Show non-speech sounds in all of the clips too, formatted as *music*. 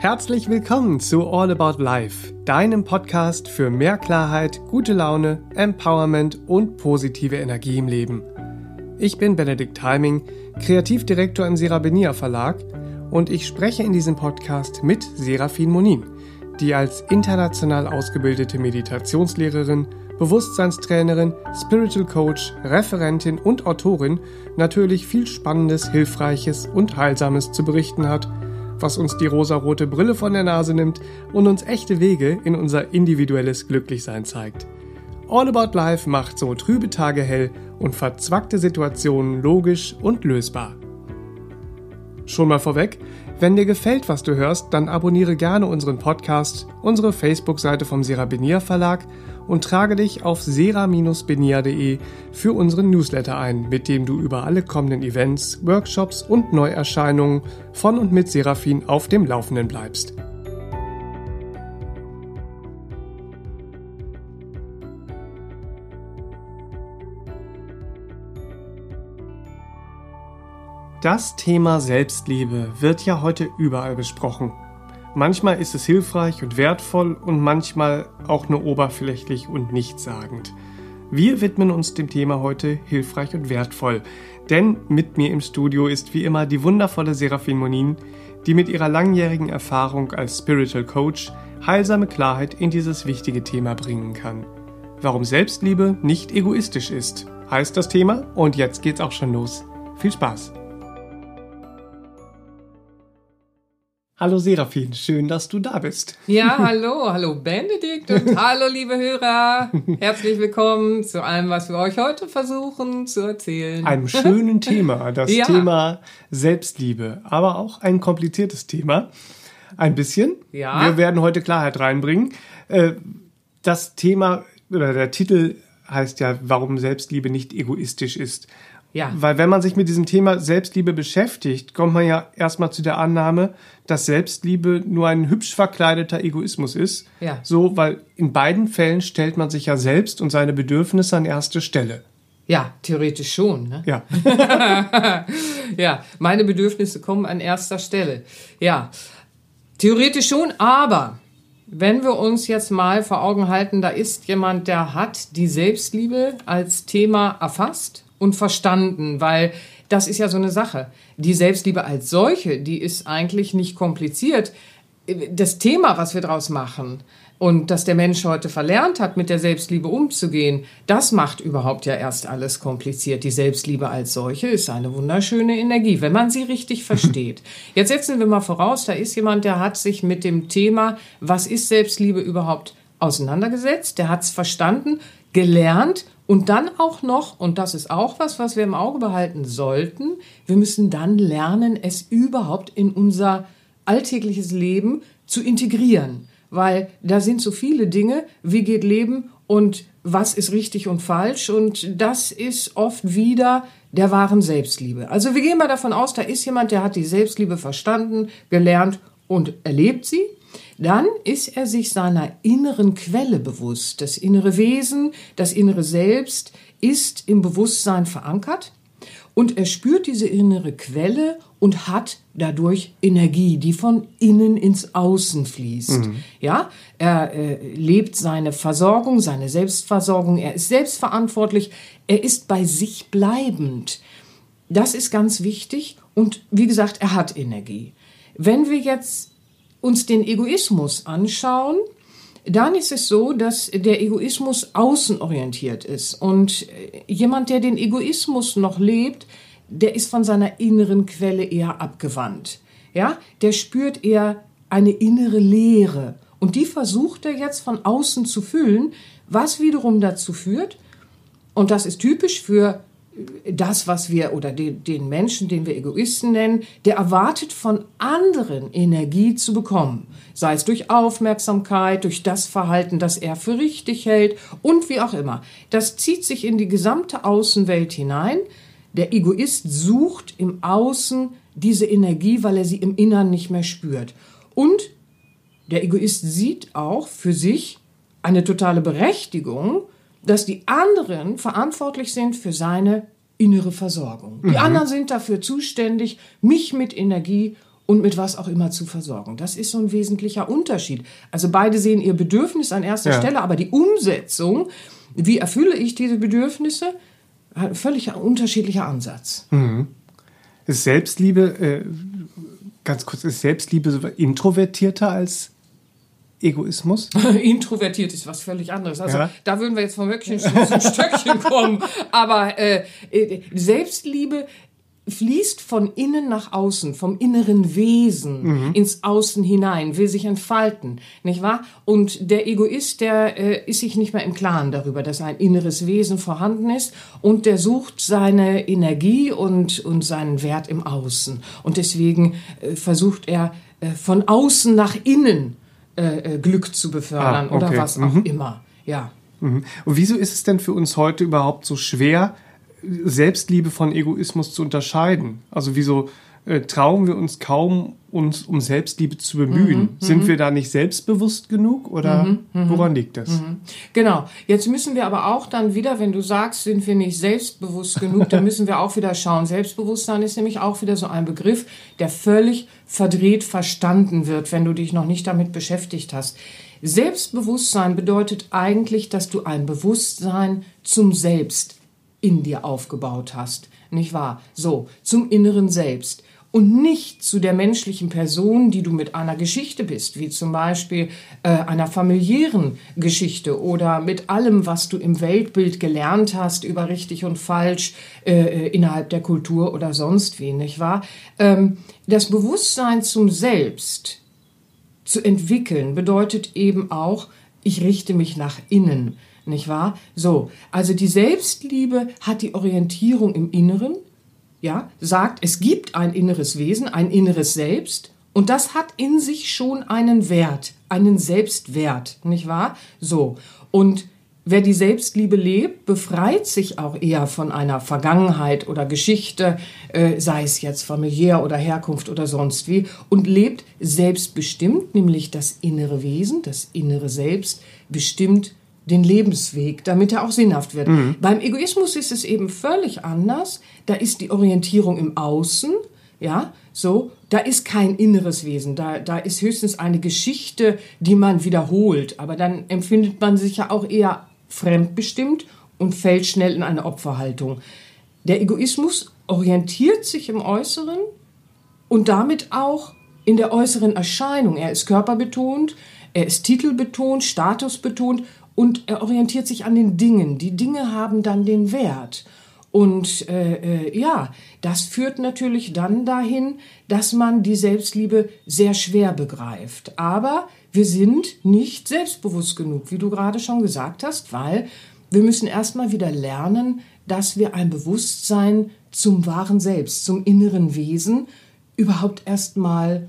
Herzlich willkommen zu All About Life, deinem Podcast für mehr Klarheit, gute Laune, Empowerment und positive Energie im Leben. Ich bin Benedikt Heiming, Kreativdirektor im Serabenia Verlag und ich spreche in diesem Podcast mit Serafin Monin, die als international ausgebildete Meditationslehrerin, Bewusstseinstrainerin, Spiritual Coach, Referentin und Autorin natürlich viel Spannendes, Hilfreiches und Heilsames zu berichten hat – was uns die rosarote Brille von der Nase nimmt und uns echte Wege in unser individuelles Glücklichsein zeigt. All About Life macht so trübe Tage hell und verzwackte Situationen logisch und lösbar. Schon mal vorweg, wenn dir gefällt, was du hörst, dann abonniere gerne unseren Podcast, unsere Facebook-Seite vom Serabinier Verlag und trage dich auf sera-benia.de für unseren Newsletter ein, mit dem du über alle kommenden Events, Workshops und Neuerscheinungen von und mit Serafin auf dem Laufenden bleibst. Das Thema Selbstliebe wird ja heute überall besprochen. Manchmal ist es hilfreich und wertvoll und manchmal auch nur oberflächlich und nichtssagend. Wir widmen uns dem Thema heute hilfreich und wertvoll, denn mit mir im Studio ist wie immer die wundervolle Serafin Monin, die mit ihrer langjährigen Erfahrung als Spiritual Coach heilsame Klarheit in dieses wichtige Thema bringen kann. Warum Selbstliebe nicht egoistisch ist, heißt das Thema und jetzt geht's auch schon los. Viel Spaß! Hallo Serafin, schön, dass du da bist. Ja, *laughs* hallo, hallo Benedikt und hallo liebe Hörer. Herzlich willkommen zu allem, was wir euch heute versuchen zu erzählen. Einem schönen Thema, das *laughs* ja. Thema Selbstliebe, aber auch ein kompliziertes Thema. Ein bisschen. Ja. Wir werden heute Klarheit reinbringen. Äh, das Thema oder der Titel heißt ja, warum Selbstliebe nicht egoistisch ist. Ja. Weil wenn man sich mit diesem Thema Selbstliebe beschäftigt, kommt man ja erstmal zu der Annahme, dass Selbstliebe nur ein hübsch verkleideter Egoismus ist. Ja. So, weil in beiden Fällen stellt man sich ja selbst und seine Bedürfnisse an erste Stelle. Ja, theoretisch schon. Ne? Ja. *laughs* ja, meine Bedürfnisse kommen an erster Stelle. Ja, theoretisch schon, aber wenn wir uns jetzt mal vor Augen halten, da ist jemand, der hat die Selbstliebe als Thema erfasst und verstanden, weil das ist ja so eine Sache. Die Selbstliebe als solche, die ist eigentlich nicht kompliziert. Das Thema, was wir daraus machen und dass der Mensch heute verlernt hat, mit der Selbstliebe umzugehen, das macht überhaupt ja erst alles kompliziert. Die Selbstliebe als solche ist eine wunderschöne Energie, wenn man sie richtig versteht. *laughs* Jetzt setzen wir mal voraus, da ist jemand, der hat sich mit dem Thema, was ist Selbstliebe überhaupt auseinandergesetzt, der hat es verstanden, gelernt und dann auch noch, und das ist auch was, was wir im Auge behalten sollten, wir müssen dann lernen, es überhaupt in unser alltägliches Leben zu integrieren. Weil da sind so viele Dinge, wie geht Leben und was ist richtig und falsch. Und das ist oft wieder der wahren Selbstliebe. Also wir gehen mal davon aus, da ist jemand, der hat die Selbstliebe verstanden, gelernt und erlebt sie dann ist er sich seiner inneren Quelle bewusst. Das innere Wesen, das innere Selbst ist im Bewusstsein verankert und er spürt diese innere Quelle und hat dadurch Energie, die von innen ins Außen fließt. Mhm. Ja, er äh, lebt seine Versorgung, seine Selbstversorgung, er ist selbstverantwortlich, er ist bei sich bleibend. Das ist ganz wichtig und wie gesagt, er hat Energie. Wenn wir jetzt uns den Egoismus anschauen, dann ist es so, dass der Egoismus außenorientiert ist. Und jemand, der den Egoismus noch lebt, der ist von seiner inneren Quelle eher abgewandt. Ja, der spürt eher eine innere Leere. Und die versucht er jetzt von außen zu füllen, was wiederum dazu führt, und das ist typisch für das, was wir oder den, den Menschen, den wir Egoisten nennen, der erwartet von anderen Energie zu bekommen. Sei es durch Aufmerksamkeit, durch das Verhalten, das er für richtig hält und wie auch immer. Das zieht sich in die gesamte Außenwelt hinein. Der Egoist sucht im Außen diese Energie, weil er sie im Innern nicht mehr spürt. Und der Egoist sieht auch für sich eine totale Berechtigung, dass die anderen verantwortlich sind für seine innere Versorgung. Die mhm. anderen sind dafür zuständig, mich mit Energie und mit was auch immer zu versorgen. Das ist so ein wesentlicher Unterschied. Also beide sehen ihr Bedürfnis an erster ja. Stelle, aber die Umsetzung, wie erfülle ich diese Bedürfnisse, hat ein völlig unterschiedlicher Ansatz. Mhm. Ist Selbstliebe, äh, ganz kurz, ist Selbstliebe introvertierter als Egoismus? *laughs* Introvertiert ist was völlig anderes. Also ja. da würden wir jetzt vom Höckchen zum Stöckchen *laughs* kommen. Aber äh, äh, Selbstliebe fließt von innen nach außen, vom inneren Wesen mhm. ins Außen hinein, will sich entfalten, nicht wahr? Und der Egoist, der äh, ist sich nicht mehr im Klaren darüber, dass ein inneres Wesen vorhanden ist und der sucht seine Energie und, und seinen Wert im Außen. Und deswegen äh, versucht er äh, von außen nach innen äh, äh, Glück zu befördern ah, okay. oder was auch mhm. immer. Ja. Mhm. Und wieso ist es denn für uns heute überhaupt so schwer, Selbstliebe von Egoismus zu unterscheiden? Also wieso äh, trauen wir uns kaum, uns um Selbstliebe zu bemühen? Mhm, Sind mhm. wir da nicht selbstbewusst genug oder mhm, mhm woran liegt das? Mhm. Genau. Jetzt müssen wir aber auch dann wieder, wenn du sagst, sind wir nicht selbstbewusst genug, dann müssen wir auch wieder schauen. Selbstbewusstsein ist nämlich auch wieder so ein Begriff, der völlig verdreht verstanden wird, wenn du dich noch nicht damit beschäftigt hast. Selbstbewusstsein bedeutet eigentlich, dass du ein Bewusstsein zum Selbst in dir aufgebaut hast, nicht wahr? So, zum inneren Selbst und nicht zu der menschlichen Person, die du mit einer Geschichte bist, wie zum Beispiel äh, einer familiären Geschichte oder mit allem, was du im Weltbild gelernt hast über richtig und falsch äh, äh, innerhalb der Kultur oder sonst wie, nicht? Ähm, das Bewusstsein zum Selbst zu entwickeln bedeutet eben auch, ich richte mich nach innen, nicht wahr? So, also die Selbstliebe hat die Orientierung im Inneren, ja, sagt, es gibt ein inneres Wesen, ein inneres Selbst und das hat in sich schon einen Wert, einen Selbstwert, nicht wahr? So, und Wer die Selbstliebe lebt, befreit sich auch eher von einer Vergangenheit oder Geschichte, äh, sei es jetzt familiär oder Herkunft oder sonst wie, und lebt selbstbestimmt, nämlich das innere Wesen, das innere Selbst, bestimmt den Lebensweg, damit er auch sinnhaft wird. Mhm. Beim Egoismus ist es eben völlig anders. Da ist die Orientierung im Außen, ja, so, da ist kein inneres Wesen, da, da ist höchstens eine Geschichte, die man wiederholt, aber dann empfindet man sich ja auch eher fremdbestimmt und fällt schnell in eine Opferhaltung. Der Egoismus orientiert sich im Äußeren und damit auch in der äußeren Erscheinung. Er ist körperbetont, er ist titelbetont, statusbetont und er orientiert sich an den Dingen. Die Dinge haben dann den Wert. Und äh, äh, ja, das führt natürlich dann dahin, dass man die Selbstliebe sehr schwer begreift. Aber wir sind nicht selbstbewusst genug, wie du gerade schon gesagt hast, weil wir müssen erstmal wieder lernen, dass wir ein Bewusstsein zum wahren Selbst, zum inneren Wesen überhaupt erstmal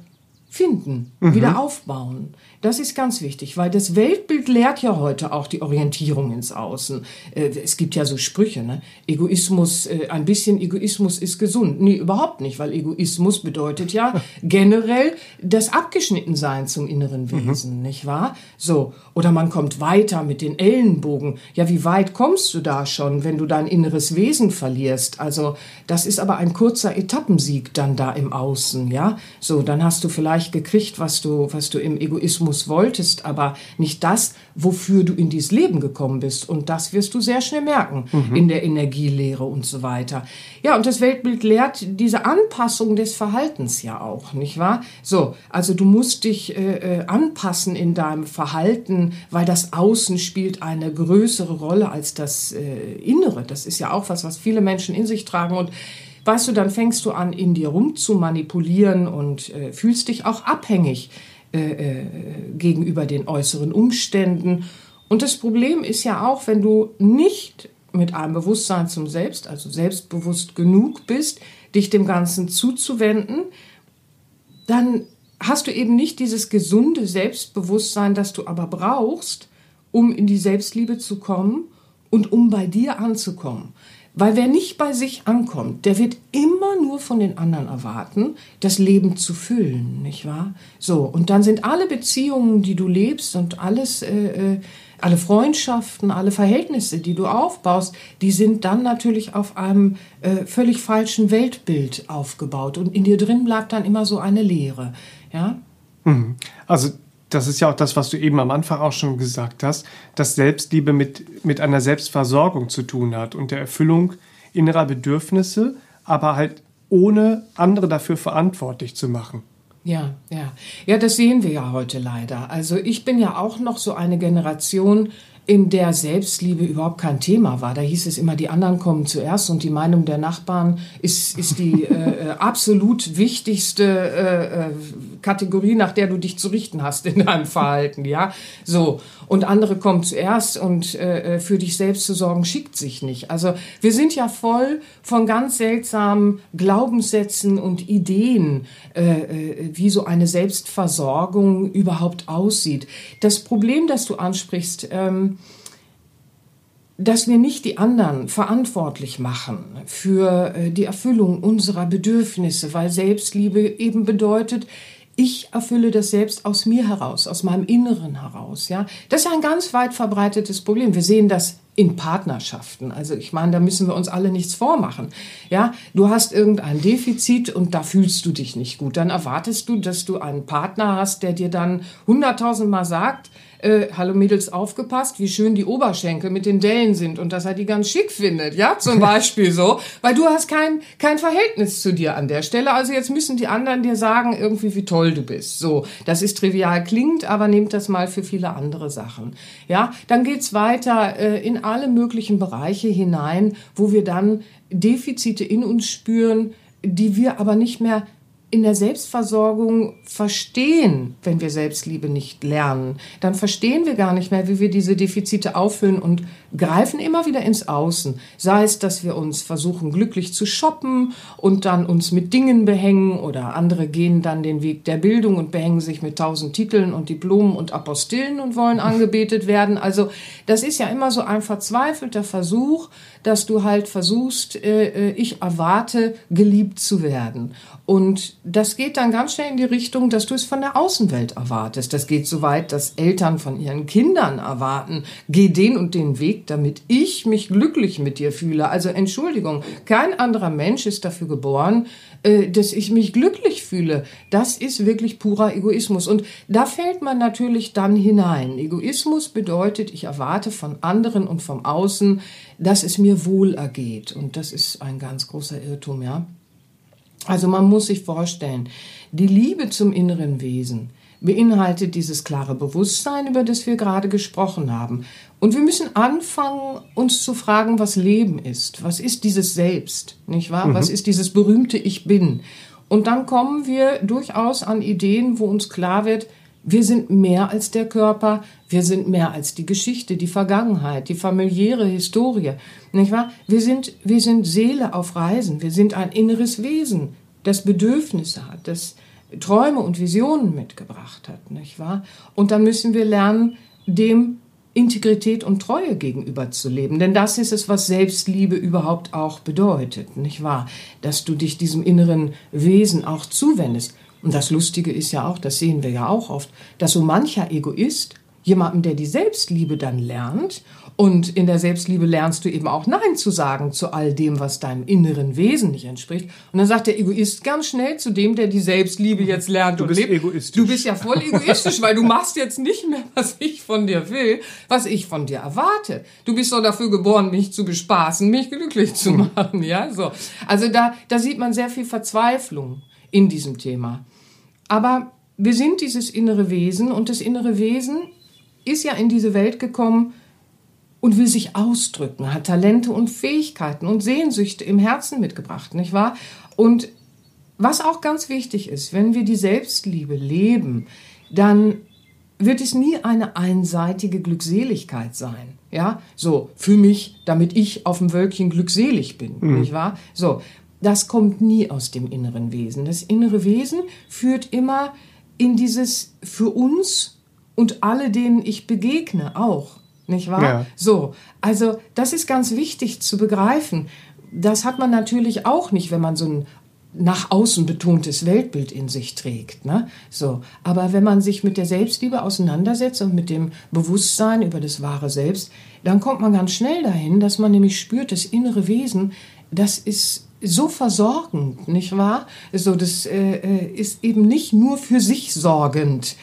finden, mhm. wieder aufbauen. Das ist ganz wichtig, weil das Weltbild lehrt ja heute auch die Orientierung ins Außen. Äh, es gibt ja so Sprüche, ne? Egoismus, äh, ein bisschen Egoismus ist gesund. Nee, überhaupt nicht, weil Egoismus bedeutet ja *laughs* generell das Abgeschnittensein zum inneren mhm. Wesen, mhm. nicht wahr? So. Oder man kommt weiter mit den Ellenbogen. Ja, wie weit kommst du da schon, wenn du dein inneres Wesen verlierst? Also, das ist aber ein kurzer Etappensieg dann da im Außen, ja? So, dann hast du vielleicht gekriegt, was du, was du im Egoismus wolltest, aber nicht das, wofür du in dieses Leben gekommen bist. Und das wirst du sehr schnell merken mhm. in der Energielehre und so weiter. Ja, und das Weltbild lehrt diese Anpassung des Verhaltens ja auch, nicht wahr? So, also du musst dich äh, äh, anpassen in deinem Verhalten, weil das Außen spielt eine größere Rolle als das äh, Innere. Das ist ja auch was, was viele Menschen in sich tragen und weißt du, dann fängst du an, in dir rum zu manipulieren und äh, fühlst dich auch abhängig äh, äh, gegenüber den äußeren Umständen. Und das Problem ist ja auch, wenn du nicht mit einem Bewusstsein zum Selbst, also selbstbewusst genug bist, dich dem Ganzen zuzuwenden, dann hast du eben nicht dieses gesunde Selbstbewusstsein, das du aber brauchst, um in die Selbstliebe zu kommen und um bei dir anzukommen. Weil wer nicht bei sich ankommt, der wird immer nur von den anderen erwarten, das Leben zu füllen, nicht wahr? So, und dann sind alle Beziehungen, die du lebst und alles, äh, äh, alle Freundschaften, alle Verhältnisse, die du aufbaust, die sind dann natürlich auf einem äh, völlig falschen Weltbild aufgebaut. Und in dir drin bleibt dann immer so eine Leere. Ja? Mhm. Also das ist ja auch das, was du eben am Anfang auch schon gesagt hast, dass Selbstliebe mit, mit einer Selbstversorgung zu tun hat und der Erfüllung innerer Bedürfnisse, aber halt ohne andere dafür verantwortlich zu machen. Ja, ja. Ja, das sehen wir ja heute leider. Also ich bin ja auch noch so eine Generation, in der Selbstliebe überhaupt kein Thema war. Da hieß es immer, die anderen kommen zuerst und die Meinung der Nachbarn ist, ist die äh, äh, absolut wichtigste äh, äh, Kategorie, nach der du dich zu richten hast in deinem Verhalten, ja. So. Und andere kommen zuerst und äh, äh, für dich selbst zu sorgen, schickt sich nicht. Also wir sind ja voll von ganz seltsamen Glaubenssätzen und Ideen, äh, wie so eine Selbstversorgung überhaupt aussieht. Das Problem, das du ansprichst, ähm, dass wir nicht die anderen verantwortlich machen für äh, die Erfüllung unserer Bedürfnisse, weil Selbstliebe eben bedeutet, ich erfülle das selbst aus mir heraus, aus meinem Inneren heraus, ja. Das ist ein ganz weit verbreitetes Problem. Wir sehen das in Partnerschaften. Also ich meine, da müssen wir uns alle nichts vormachen. Ja, du hast irgendein Defizit und da fühlst du dich nicht gut. Dann erwartest du, dass du einen Partner hast, der dir dann hunderttausendmal sagt, äh, hallo Mädels, aufgepasst, wie schön die Oberschenkel mit den Dellen sind und dass er die ganz schick findet, ja, zum *laughs* Beispiel so, weil du hast kein, kein Verhältnis zu dir an der Stelle, also jetzt müssen die anderen dir sagen irgendwie, wie toll du bist, so, das ist trivial klingt, aber nehmt das mal für viele andere Sachen, ja, dann geht's weiter äh, in alle möglichen Bereiche hinein, wo wir dann Defizite in uns spüren, die wir aber nicht mehr in der Selbstversorgung verstehen, wenn wir Selbstliebe nicht lernen, dann verstehen wir gar nicht mehr, wie wir diese Defizite auffüllen und greifen immer wieder ins Außen. Sei es, dass wir uns versuchen, glücklich zu shoppen und dann uns mit Dingen behängen oder andere gehen dann den Weg der Bildung und behängen sich mit tausend Titeln und Diplomen und Apostillen und wollen angebetet werden. Also das ist ja immer so ein verzweifelter Versuch, dass du halt versuchst, äh, äh ich erwarte, geliebt zu werden. Und das geht dann ganz schnell in die Richtung, dass du es von der Außenwelt erwartest. Das geht so weit, dass Eltern von ihren Kindern erwarten, geh den und den Weg, damit ich mich glücklich mit dir fühle. Also Entschuldigung, kein anderer Mensch ist dafür geboren, äh, dass ich mich glücklich fühle. Das ist wirklich purer Egoismus. Und da fällt man natürlich dann hinein. Egoismus bedeutet, ich erwarte von anderen und vom Außen, dass es mir wohl ergeht. Und das ist ein ganz großer Irrtum, ja. Also man muss sich vorstellen, die Liebe zum inneren Wesen beinhaltet dieses klare Bewusstsein, über das wir gerade gesprochen haben. Und wir müssen anfangen, uns zu fragen, was Leben ist. Was ist dieses Selbst, nicht wahr? Mhm. Was ist dieses berühmte Ich bin? Und dann kommen wir durchaus an Ideen, wo uns klar wird, wir sind mehr als der Körper, wir sind mehr als die Geschichte, die Vergangenheit, die familiäre Historie, nicht wahr? Wir sind, wir sind Seele auf Reisen, wir sind ein inneres Wesen, das Bedürfnisse hat, das Träume und Visionen mitgebracht hat, nicht wahr? Und dann müssen wir lernen, dem Integrität und Treue gegenüber zu leben. Denn das ist es, was Selbstliebe überhaupt auch bedeutet, nicht wahr? Dass du dich diesem inneren Wesen auch zuwendest. Und das Lustige ist ja auch, das sehen wir ja auch oft, dass so mancher Egoist jemandem, der die Selbstliebe dann lernt, und in der Selbstliebe lernst du eben auch Nein zu sagen zu all dem, was deinem inneren Wesen nicht entspricht. Und dann sagt der Egoist ganz schnell zu dem, der die Selbstliebe jetzt lernt du und bist lebt. Egoistisch. Du bist ja voll egoistisch, weil du machst jetzt nicht mehr, *laughs* was ich von dir will, was ich von dir erwarte. Du bist doch dafür geboren, mich zu bespaßen, mich glücklich zu hm. machen, ja, so. Also da, da sieht man sehr viel Verzweiflung in diesem Thema. Aber wir sind dieses innere Wesen und das innere Wesen ist ja in diese Welt gekommen und will sich ausdrücken, hat Talente und Fähigkeiten und Sehnsüchte im Herzen mitgebracht, nicht wahr? Und was auch ganz wichtig ist, wenn wir die Selbstliebe leben, dann wird es nie eine einseitige Glückseligkeit sein. Ja, so für mich, damit ich auf dem Wölkchen glückselig bin, mhm. nicht wahr? So, das kommt nie aus dem inneren Wesen. Das innere Wesen führt immer in dieses für uns und alle, denen ich begegne, auch. Nicht wahr? Ja. So, also das ist ganz wichtig zu begreifen. Das hat man natürlich auch nicht, wenn man so ein nach außen betontes Weltbild in sich trägt. Ne? So, aber wenn man sich mit der Selbstliebe auseinandersetzt und mit dem Bewusstsein über das wahre Selbst, dann kommt man ganz schnell dahin, dass man nämlich spürt, das innere Wesen, das ist so versorgend, nicht wahr? So, das äh, äh ist eben nicht nur für sich sorgend,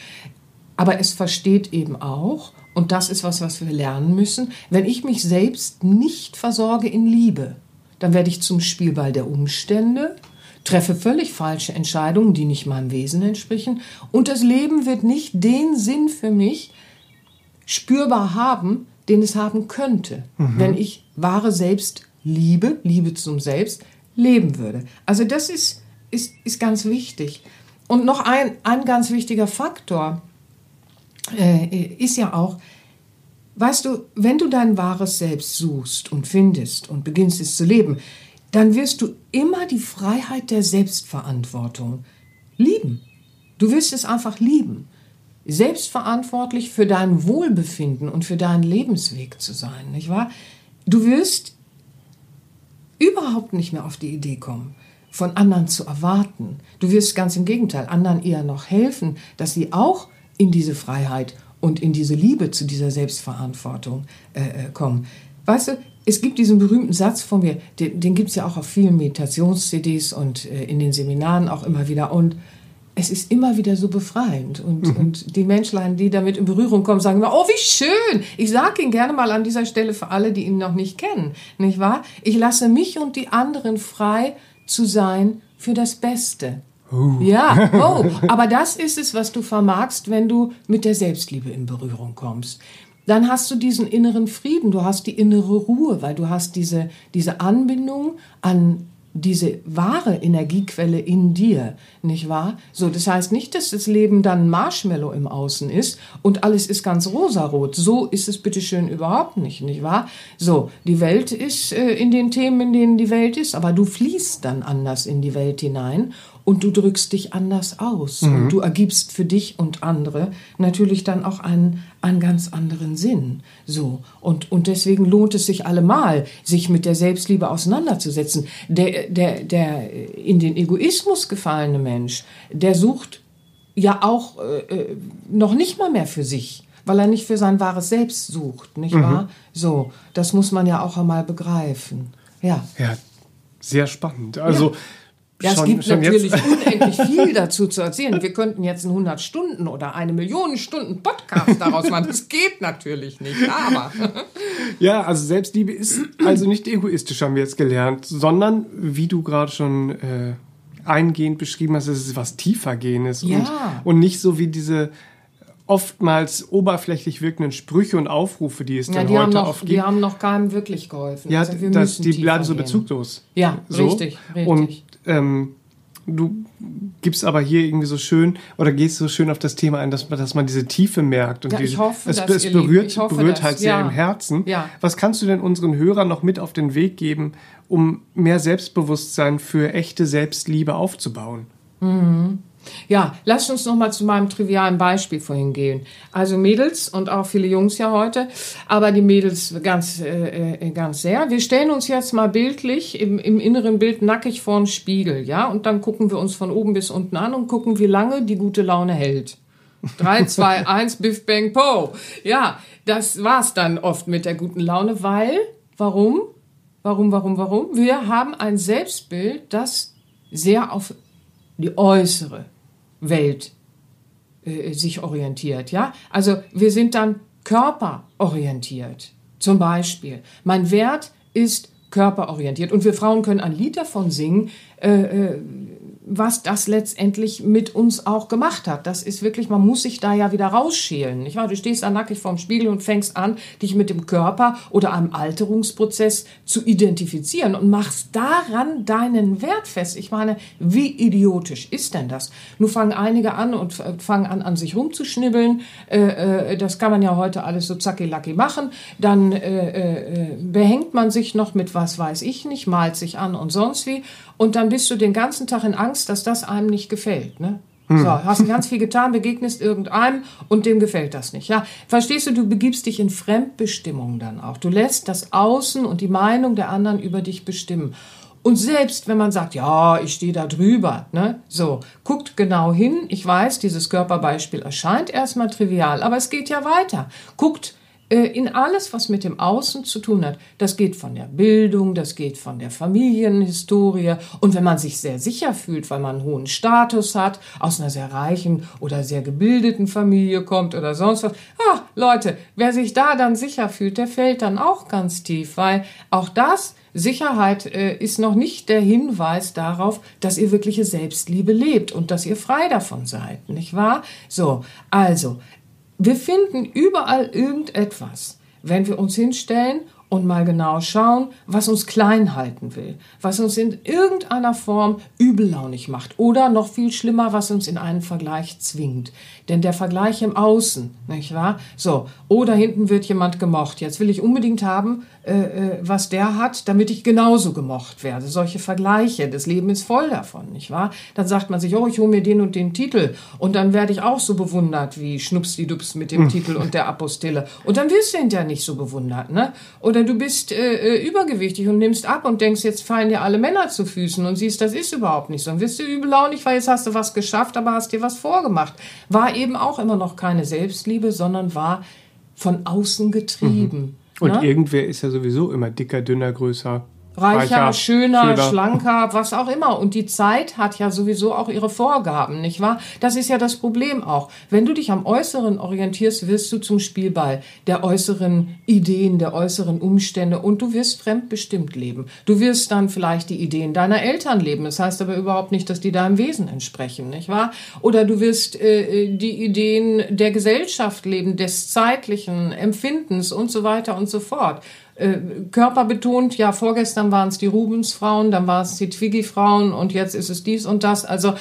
aber es versteht eben auch, und das ist was, was wir lernen müssen, wenn ich mich selbst nicht versorge in Liebe, dann werde ich zum Spielball der Umstände, treffe völlig falsche Entscheidungen, die nicht meinem Wesen entsprechen, und das Leben wird nicht den Sinn für mich spürbar haben, den es haben könnte, mhm. wenn ich wahre Selbstliebe, Liebe zum Selbst, leben würde. Also das ist, ist, ist ganz wichtig. Und noch ein, ein ganz wichtiger Faktor ist ja auch, weißt du, wenn du dein wahres Selbst suchst und findest und beginnst es zu leben, dann wirst du immer die Freiheit der Selbstverantwortung lieben. Du wirst es einfach lieben. Selbstverantwortlich für dein Wohlbefinden und für deinen Lebensweg zu sein, nicht wahr? Du wirst überhaupt nicht mehr auf die Idee kommen, von anderen zu erwarten. Du wirst ganz im Gegenteil anderen eher noch helfen, dass sie auch in diese Freiheit und in diese Liebe zu dieser Selbstverantwortung äh, äh kommen. Weißt du, es gibt diesen berühmten Satz von mir, den, den gibt es ja auch auf vielen Meditations-CDs und äh, in den Seminaren auch immer wieder. Und es ist immer wieder so befreiend. Und, mhm. und die Menschlein, die damit in Berührung kommen, sagen immer, oh, wie schön. Ich sage ihn gerne mal an dieser Stelle für alle, die ihn noch nicht kennen. Nicht wahr? Ich lasse mich und die anderen frei zu sein für das Beste. Uh. Ja, *laughs* oh, aber das ist es, was du vermagst, wenn du mit der Selbstliebe in Berührung kommst dann hast du diesen inneren Frieden, du hast die innere Ruhe, weil du hast diese, diese Anbindung an diese wahre Energiequelle in dir, nicht wahr? So, das heißt nicht, dass das Leben dann Marshmallow im Außen ist und alles ist ganz rosarot. So ist es bitteschön überhaupt nicht, nicht wahr? So, die Welt ist äh, in den Themen, in denen die Welt ist, aber du fließt dann anders in die Welt hinein und du drückst dich anders aus mhm. und du ergibst für dich und andere natürlich dann auch einen, einen ganz anderen Sinn. So. Und, und deswegen lohnt es sich allemal, sich mit der Selbstliebe auseinanderzusetzen. Der, der, der in den Egoismus gefallene Mensch, der sucht ja auch äh, äh noch nicht mal mehr für sich weil er nicht für sein wahres Selbst sucht, nicht mhm. wahr? So, das muss man ja auch einmal begreifen. Ja. Ja, sehr spannend. Also ja. Ja, es gibt natürlich jetzt. *laughs* unendlich viel dazu zu erzählen. Wir könnten jetzt einen 100 Stunden oder eine Million Stunden Podcast daraus machen. Das geht natürlich nicht, aber. *laughs* Ja, also Selbstliebe ist also nicht egoistisch, haben wir jetzt gelernt, sondern, wie du gerade schon äh, eingehend beschrieben hast, es ist was tiefergehendes ja. und, und nicht so wie diese oftmals oberflächlich wirkenden Sprüche und Aufrufe, die es ja, dann die heute noch, oft gibt. Die haben noch keinem wirklich geholfen. Ja, also das, die bleiben so bezuglos. Ja, so. richtig, richtig. Und ähm, du gibst aber hier irgendwie so schön oder gehst so schön auf das Thema ein, dass man, dass man diese Tiefe merkt und ja, diese, hoffe, es, es berührt, hoffe, berührt halt sehr ja. im Herzen. Ja. Was kannst du denn unseren Hörern noch mit auf den Weg geben, um mehr Selbstbewusstsein für echte Selbstliebe aufzubauen? Mhm. Ja, lass uns noch mal zu meinem trivialen Beispiel vorhin gehen. Also Mädels und auch viele Jungs ja heute, aber die Mädels ganz, äh, äh, ganz sehr. Wir stellen uns jetzt mal bildlich im, im inneren Bild nackig vor den Spiegel, ja, und dann gucken wir uns von oben bis unten an und gucken, wie lange die gute Laune hält. 3, 2, 1, Biff, Bang, Po. Ja, das war's dann oft mit der guten Laune, weil, warum? Warum, warum, warum? Wir haben ein Selbstbild, das sehr auf die äußere Welt äh, sich orientiert. Ja? Also wir sind dann körperorientiert. Zum Beispiel, mein Wert ist körperorientiert. Und wir Frauen können ein Lied davon singen, äh, äh was das letztendlich mit uns auch gemacht hat. Das ist wirklich, man muss sich da ja wieder rausschälen. Nicht wahr? Du stehst da nackig vorm Spiegel und fängst an, dich mit dem Körper oder einem Alterungsprozess zu identifizieren und machst daran deinen Wert fest. Ich meine, wie idiotisch ist denn das? Nun fangen einige an und fangen an, an sich rumzuschnibbeln. Äh, äh, das kann man ja heute alles so zacki-lacki machen. Dann äh, äh, behängt man sich noch mit was weiß ich nicht, malt sich an und sonst wie. Und dann bist du den ganzen Tag in Angst, dass das einem nicht gefällt. Ne? Hm. So, hast ganz viel getan, begegnest irgendeinem und dem gefällt das nicht. Ja, verstehst du, du begibst dich in Fremdbestimmung dann auch. Du lässt das Außen und die Meinung der anderen über dich bestimmen. Und selbst wenn man sagt, ja, ich stehe da drüber, ne, so, guckt genau hin. Ich weiß, dieses Körperbeispiel erscheint erstmal trivial, aber es geht ja weiter. Guckt in alles, was mit dem Außen zu tun hat. Das geht von der Bildung, das geht von der Familienhistorie. Und wenn man sich sehr sicher fühlt, weil man einen hohen Status hat, aus einer sehr reichen oder sehr gebildeten Familie kommt oder sonst was. Ah, Leute, wer sich da dann sicher fühlt, der fällt dann auch ganz tief, weil auch das Sicherheit äh, ist noch nicht der Hinweis darauf, dass ihr wirkliche Selbstliebe lebt und dass ihr frei davon seid, nicht wahr? So, also wir finden überall irgendetwas, wenn wir uns hinstellen und mal genau schauen, was uns klein halten will, was uns in irgendeiner Form übellaunig macht oder noch viel schlimmer, was uns in einen Vergleich zwingt. Denn der Vergleich im Außen, nicht wahr? So, oder hinten wird jemand gemocht. Jetzt will ich unbedingt haben, äh, äh, was der hat, damit ich genauso gemocht werde. Solche Vergleiche, das Leben ist voll davon, nicht wahr? Dann sagt man sich, oh, ich hole mir den und den Titel und dann werde ich auch so bewundert wie Schnupsdidups mit dem hm. Titel und der Apostille. Und dann wirst du hinterher nicht so bewundert, ne? Oder du bist äh, äh, übergewichtig und nimmst ab und denkst, jetzt fallen dir alle Männer zu Füßen und siehst, das ist überhaupt nicht so. Dann wirst du übellaunig, weil jetzt hast du was geschafft, aber hast dir was vorgemacht. War eben auch immer noch keine Selbstliebe, sondern war von außen getrieben. Mhm. Und ne? irgendwer ist ja sowieso immer dicker, dünner, größer reicher, reicher schöner, schöner, schlanker, was auch immer. Und die Zeit hat ja sowieso auch ihre Vorgaben, nicht wahr? Das ist ja das Problem auch. Wenn du dich am Äußeren orientierst, wirst du zum Spielball der äußeren Ideen, der äußeren Umstände und du wirst fremdbestimmt leben. Du wirst dann vielleicht die Ideen deiner Eltern leben. Das heißt aber überhaupt nicht, dass die deinem Wesen entsprechen, nicht wahr? Oder du wirst äh, die Ideen der Gesellschaft leben, des zeitlichen Empfindens und so weiter und so fort äh, körperbetont. Ja, vorgestern waren es die Rubens-Frauen, dann waren es die Twiggy-Frauen und jetzt ist es dies und das. Also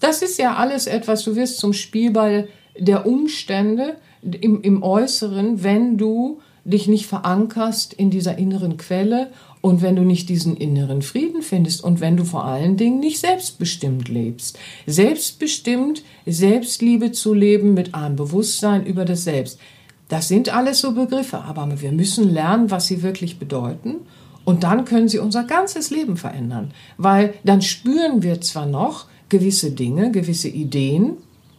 das ist ja alles etwas, du wirst zum Spielball der Umstände im, im Äußeren, wenn du dich nicht verankerst in dieser inneren Quelle und wenn du nicht diesen inneren Frieden findest und wenn du vor allen Dingen nicht selbstbestimmt lebst. Selbstbestimmt, Selbstliebe zu leben mit einem Bewusstsein über das Selbst. Das sind alles so Begriffe, aber wir müssen lernen, was sie wirklich bedeuten. Und dann können sie unser ganzes Leben verändern. Weil dann spüren wir zwar noch gewisse Dinge, gewisse Ideen,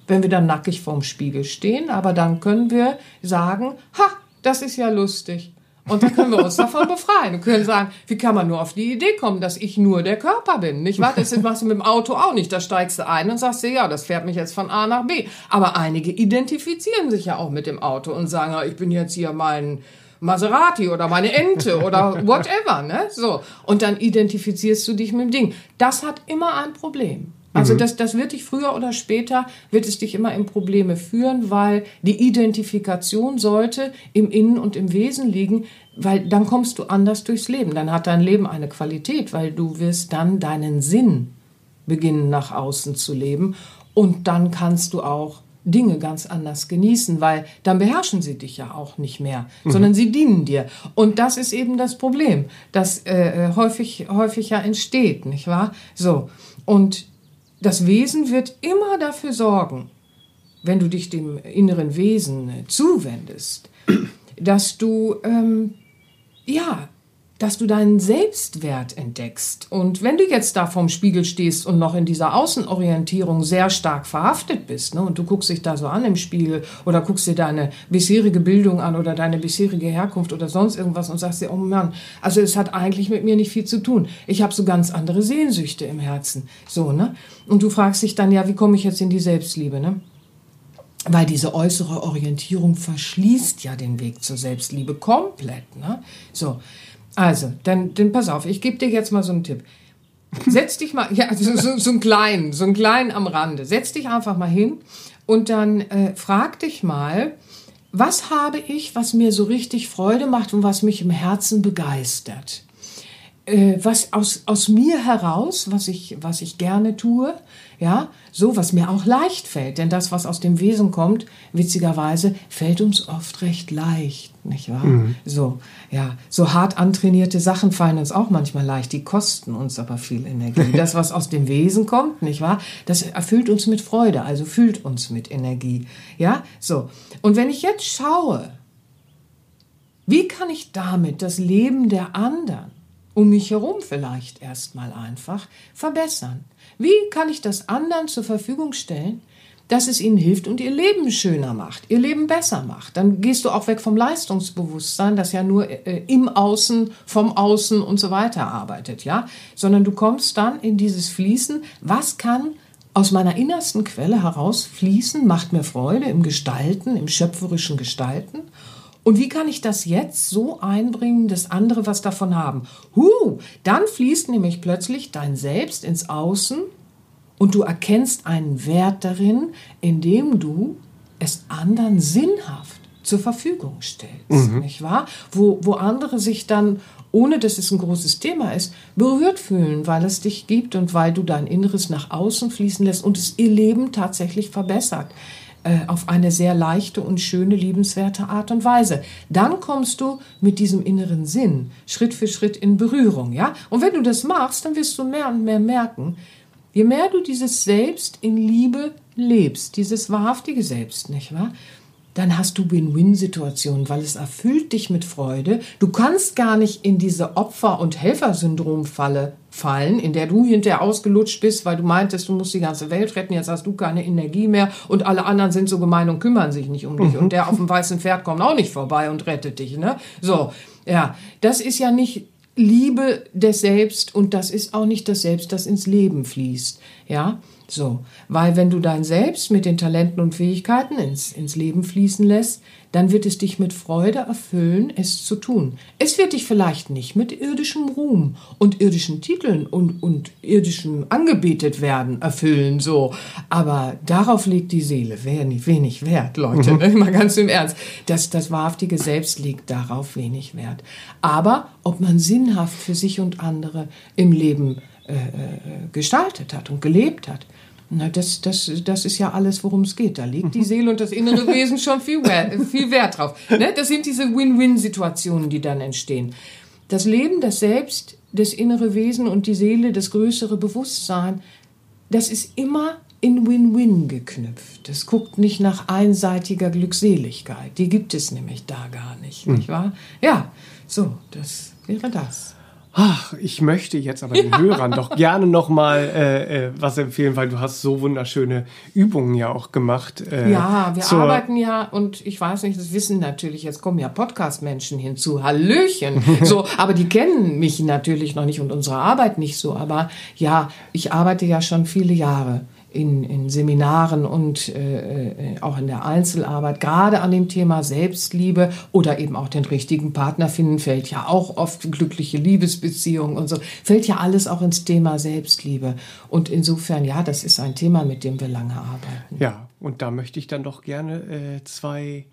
wenn wir dann nackig vorm Spiegel stehen, aber dann können wir sagen, ha, das ist ja lustig. Und dann können wir uns davon befreien und können sagen, wie kann man nur auf die Idee kommen, dass ich nur der Körper bin, nicht wahr? Das machst du mit dem Auto auch nicht. Da steigst du ein und sagst dir, ja, das fährt mich jetzt von A nach B. Aber einige identifizieren sich ja auch mit dem Auto und sagen, ich bin jetzt hier mein Maserati oder meine Ente oder whatever, ne? So. Und dann identifizierst du dich mit dem Ding. Das hat immer ein Problem. Also mhm. das, das wird dich früher oder später, wird es dich immer in Probleme führen, weil die Identifikation sollte im Innen und im Wesen liegen, weil dann kommst du anders durchs Leben. Dann hat dein Leben eine Qualität, weil du wirst dann deinen Sinn beginnen nach außen zu leben und dann kannst du auch Dinge ganz anders genießen, weil dann beherrschen sie dich ja auch nicht mehr, mhm. sondern sie dienen dir. Und das ist eben das Problem, das äh, häufig, häufig ja entsteht, nicht wahr? So. Und das Wesen wird immer dafür sorgen, wenn du dich dem inneren Wesen äh, zuwendest, dass du ähm, ja dass du deinen Selbstwert entdeckst. Und wenn du jetzt da vorm Spiegel stehst und noch in dieser Außenorientierung sehr stark verhaftet bist, ne, und du guckst dich da so an im Spiegel oder guckst dir deine bisherige Bildung an oder deine bisherige Herkunft oder sonst irgendwas und sagst dir, oh Mann, also es hat eigentlich mit mir nicht viel zu tun. Ich habe so ganz andere Sehnsüchte im Herzen. So, ne? Und du fragst dich dann, ja, wie komme ich jetzt in die Selbstliebe, ne? Weil diese äußere Orientierung verschließt ja den Weg zur Selbstliebe komplett, ne? So. Also, dann, dann pass auf, ich gebe dir jetzt mal so einen Tipp. Setz dich mal, ja, so, so, so einen kleinen, so einen kleinen am Rande. Setz dich einfach mal hin und dann äh, frag dich mal, was habe ich, was mir so richtig Freude macht und was mich im Herzen begeistert? Äh, was aus, aus mir heraus, was ich, was ich gerne tue, ja, so, was mir auch leicht fällt. Denn das, was aus dem Wesen kommt, witzigerweise, fällt uns oft recht leicht, nicht wahr? Mhm. So, ja, so hart antrainierte Sachen fallen uns auch manchmal leicht, die kosten uns aber viel Energie. *laughs* Das, was aus dem Wesen kommt, nicht wahr? Das erfüllt uns mit Freude, also füllt uns mit Energie. Ja, so. Und wenn ich jetzt schaue, wie kann ich damit das Leben der anderen um mich herum vielleicht erstmal einfach verbessern? Wie kann ich das anderen zur Verfügung stellen, dass es ihnen hilft und ihr Leben schöner macht, ihr Leben besser macht. Dann gehst du auch weg vom Leistungsbewusstsein, das ja nur äh, im Außen, vom Außen und so weiter arbeitet, ja, sondern du kommst dann in dieses Fließen, was kann aus meiner innersten Quelle heraus fließen, macht mir Freude im Gestalten, im schöpferischen Gestalten. Und wie kann ich das jetzt so einbringen, dass andere was davon haben? Huh, dann fließt nämlich plötzlich dein Selbst ins Außen und du erkennst einen Wert darin, indem du es anderen sinnhaft zur Verfügung stellst, mhm. nicht wahr? Wo, wo andere sich dann, ohne dass es ein großes Thema ist, berührt fühlen, weil es dich gibt und weil du dein Inneres nach außen fließen lässt und es ihr Leben tatsächlich verbessert auf eine sehr leichte und schöne, liebenswerte Art und Weise. Dann kommst du mit diesem inneren Sinn Schritt für Schritt in Berührung, ja? Und wenn du das machst, dann wirst du mehr und mehr merken, Je mehr du dieses Selbst in Liebe lebst, dieses wahrhaftige Selbst, nicht wahr? Dann hast du Win-Win-Situationen, weil es erfüllt dich mit Freude. Du kannst gar nicht in diese Opfer- und Helfersyndrom-Falle fallen, in der du hinterher ausgelutscht bist, weil du meintest, du musst die ganze Welt retten, jetzt hast du keine Energie mehr und alle anderen sind so gemein und kümmern sich nicht um dich. Mhm. Und der auf dem weißen Pferd kommt auch nicht vorbei und rettet dich, ne? So, ja, das ist ja nicht Liebe des Selbst und das ist auch nicht das Selbst, das ins Leben fließt. Ja, so. Weil wenn du dein Selbst mit den Talenten und Fähigkeiten ins, ins Leben fließen lässt, dann wird es dich mit Freude erfüllen, es zu tun. Es wird dich vielleicht nicht mit irdischem Ruhm und irdischen Titeln und, und irdischem angebetet werden erfüllen, so. Aber darauf legt die Seele wenig, wenig Wert, Leute. Mhm. Ne? Mal ganz im Ernst. Das, das wahrhaftige Selbst legt darauf wenig Wert. Aber ob man sinnhaft für sich und andere im Leben äh, äh gestaltet hat und gelebt hat, na, das, das, das ist ja alles, worum es geht. Da legt die Seele und das innere *laughs* Wesen schon viel, viel Wert drauf. Ne? Das sind diese Win-Win-Situationen, die dann entstehen. Das Leben, das Selbst, das innere Wesen und die Seele, das größere Bewusstsein, das ist immer in Win-Win geknüpft. Es guckt nicht nach einseitiger Glückseligkeit. Die gibt es nämlich da gar nicht, hm. nicht wahr? Ja, so, das wäre das. Ach, ich möchte jetzt aber den ja. Hörern doch gerne noch mal äh, äh, was empfehlen, weil du hast so wunderschöne Übungen ja auch gemacht. Äh, ja, wir arbeiten ja und ich weiß nicht, das wissen natürlich, jetzt kommen ja Podcast-Menschen hinzu, Hallöchen, *laughs* so, aber die kennen mich natürlich noch nicht und unsere Arbeit nicht so, aber ja, ich arbeite ja schon viele Jahre in, in Seminaren und äh, äh, auch in der Einzelarbeit, gerade an dem Thema Selbstliebe oder eben auch den richtigen Partner finden, fällt ja auch oft glückliche Liebesbeziehungen und so, fällt ja alles auch ins Thema Selbstliebe. Und insofern, ja, das ist ein Thema, mit dem wir lange arbeiten. Ja, und da möchte ich dann doch gerne äh, zwei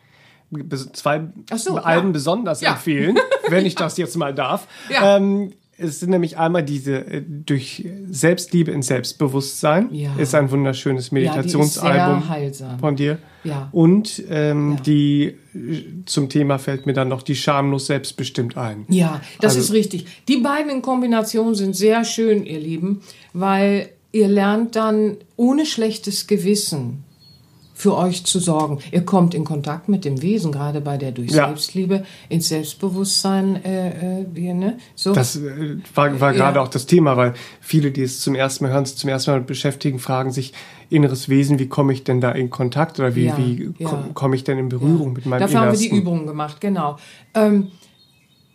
zwei so, Alben ja. besonders ja. empfehlen, *laughs* wenn ich das jetzt mal darf. Ja. Ähm, es sind nämlich einmal diese äh, durch Selbstliebe ins Selbstbewusstsein. Ja. Ist ein wunderschönes Meditationsalbum ja, von dir. Ja. Und ähm, die äh, zum Thema fällt mir dann noch die schamlos selbstbestimmt ein. Ja, das also, ist richtig. Die beiden in Kombination sind sehr schön, ihr Lieben, weil ihr lernt dann ohne schlechtes Gewissen für euch zu sorgen. Ihr kommt in Kontakt mit dem Wesen, gerade bei der durch ja. Selbstliebe ins Selbstbewusstsein. Äh, äh, ne? so. Das äh, war, war gerade ja. auch das Thema, weil viele, die es zum ersten Mal hören, zum ersten Mal beschäftigen, fragen sich, inneres Wesen, wie komme ich denn da in Kontakt oder wie, ja, wie komme ich denn in Berührung mit meinem Dafür Innersten? haben wir die Übungen gemacht, genau. Ähm,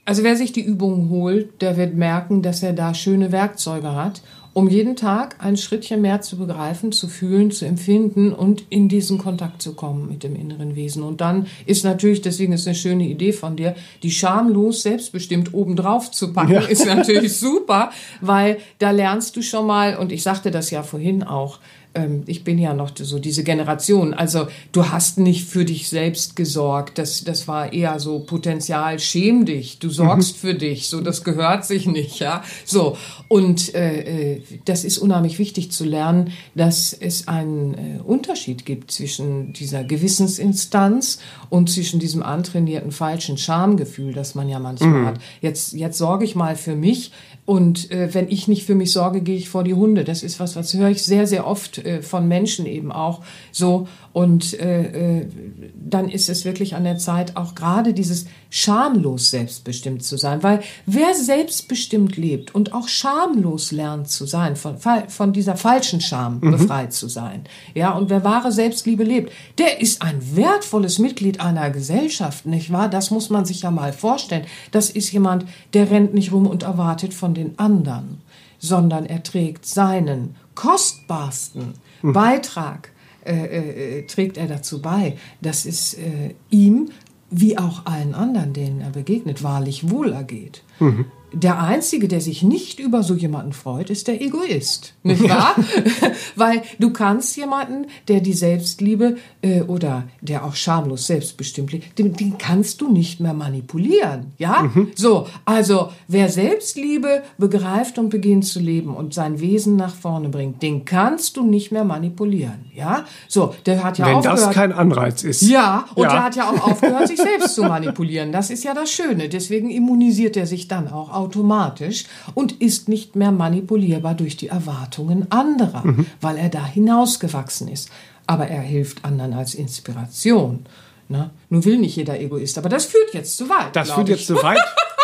also wer sich die Übungen holt, der wird merken, dass er da schöne Werkzeuge hat um jeden Tag ein Schrittchen mehr zu begreifen, zu fühlen, zu empfinden und in diesen Kontakt zu kommen mit dem inneren Wesen. Und dann ist natürlich, deswegen ist eine schöne Idee von dir, die schamlos selbstbestimmt obendrauf zu packen, ja. ist natürlich *laughs* super, weil da lernst du schon mal, und ich sagte das ja vorhin auch, ähm, ich bin ja noch so diese Generation. Also du hast nicht für dich selbst gesorgt. Das, das war eher so Potenzial, schäm dich. Du sorgst mhm. für dich. So, das gehört sich nicht, ja. So. Und äh, äh das ist unheimlich wichtig zu lernen, dass es einen äh, Unterschied gibt zwischen dieser Gewissensinstanz und zwischen diesem antrainierten falschen Schamgefühl, das man ja manchmal mhm. hat. Jetzt, jetzt sorge ich mal für mich und äh, wenn ich nicht für mich sorge, gehe ich vor die Hunde. Das ist was, was höre ich sehr, sehr oft äh, von Menschen eben auch so. Und äh, äh, dann ist es wirklich an der Zeit, auch gerade dieses schamlos selbstbestimmt zu sein. Weil wer selbstbestimmt lebt und auch schamlos lernt zu sein, von, von dieser falschen Scham mhm. befreit zu sein, ja, und wer wahre Selbstliebe lebt, der ist ein wertvolles Mitglied einer Gesellschaft, nicht wahr? Das muss man sich ja mal vorstellen. Das ist jemand, der rennt nicht rum und erwartet von den anderen, sondern er trägt seinen kostbarsten mhm. Beitrag äh, äh, trägt er dazu bei, dass es äh, ihm wie auch allen anderen, denen er begegnet, wahrlich wohlergeht. Mhm der Einzige, der sich nicht über so jemanden freut, ist der Egoist. Nicht wahr? Ja. *laughs* *laughs* Weil du kannst jemanden, der die Selbstliebe äh, oder der auch schamlos selbstbestimmt lebt, den, den kannst du nicht mehr manipulieren. Ja? Mhm. So, also wer Selbstliebe begreift und beginnt zu leben und sein Wesen nach vorne bringt, den kannst du nicht mehr manipulieren. Ja? So, der hat ja Wenn aufgehört. Wenn das kein Anreiz ist. Ja, und ja. der hat ja auch aufgehört, sich selbst zu *laughs* manipulieren. Das ist ja das Schöne. Deswegen immunisiert er sich dann auch automatisch und ist nicht mehr manipulierbar durch die Erwartungen anderer, mhm. weil er da hinausgewachsen ist. Aber er hilft anderen als Inspiration. Ne? Nun will nicht jeder Egoist, aber das führt jetzt zu weit. Das führt ich. jetzt zu *laughs* weit.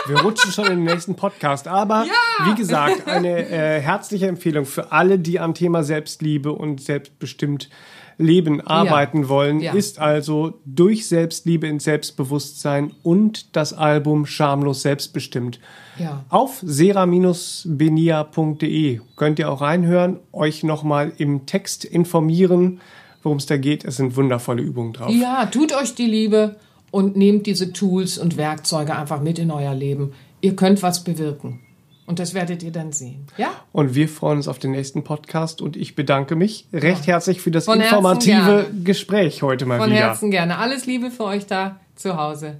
Wir rutschen schon in den nächsten Podcast. Aber ja. wie gesagt, eine äh, herzliche Empfehlung für alle, die am Thema Selbstliebe und selbstbestimmt Leben arbeiten ja. wollen, ja. ist also durch Selbstliebe ins Selbstbewusstsein und das Album Schamlos Selbstbestimmt. Ja. Auf sera-benia.de könnt ihr auch reinhören, euch nochmal im Text informieren, worum es da geht. Es sind wundervolle Übungen drauf. Ja, tut euch die Liebe und nehmt diese Tools und Werkzeuge einfach mit in euer Leben. Ihr könnt was bewirken. Und das werdet ihr dann sehen. Ja? Und wir freuen uns auf den nächsten Podcast und ich bedanke mich recht herzlich für das Von informative Gespräch heute mal Von wieder. Von Herzen gerne. Alles Liebe für euch da zu Hause.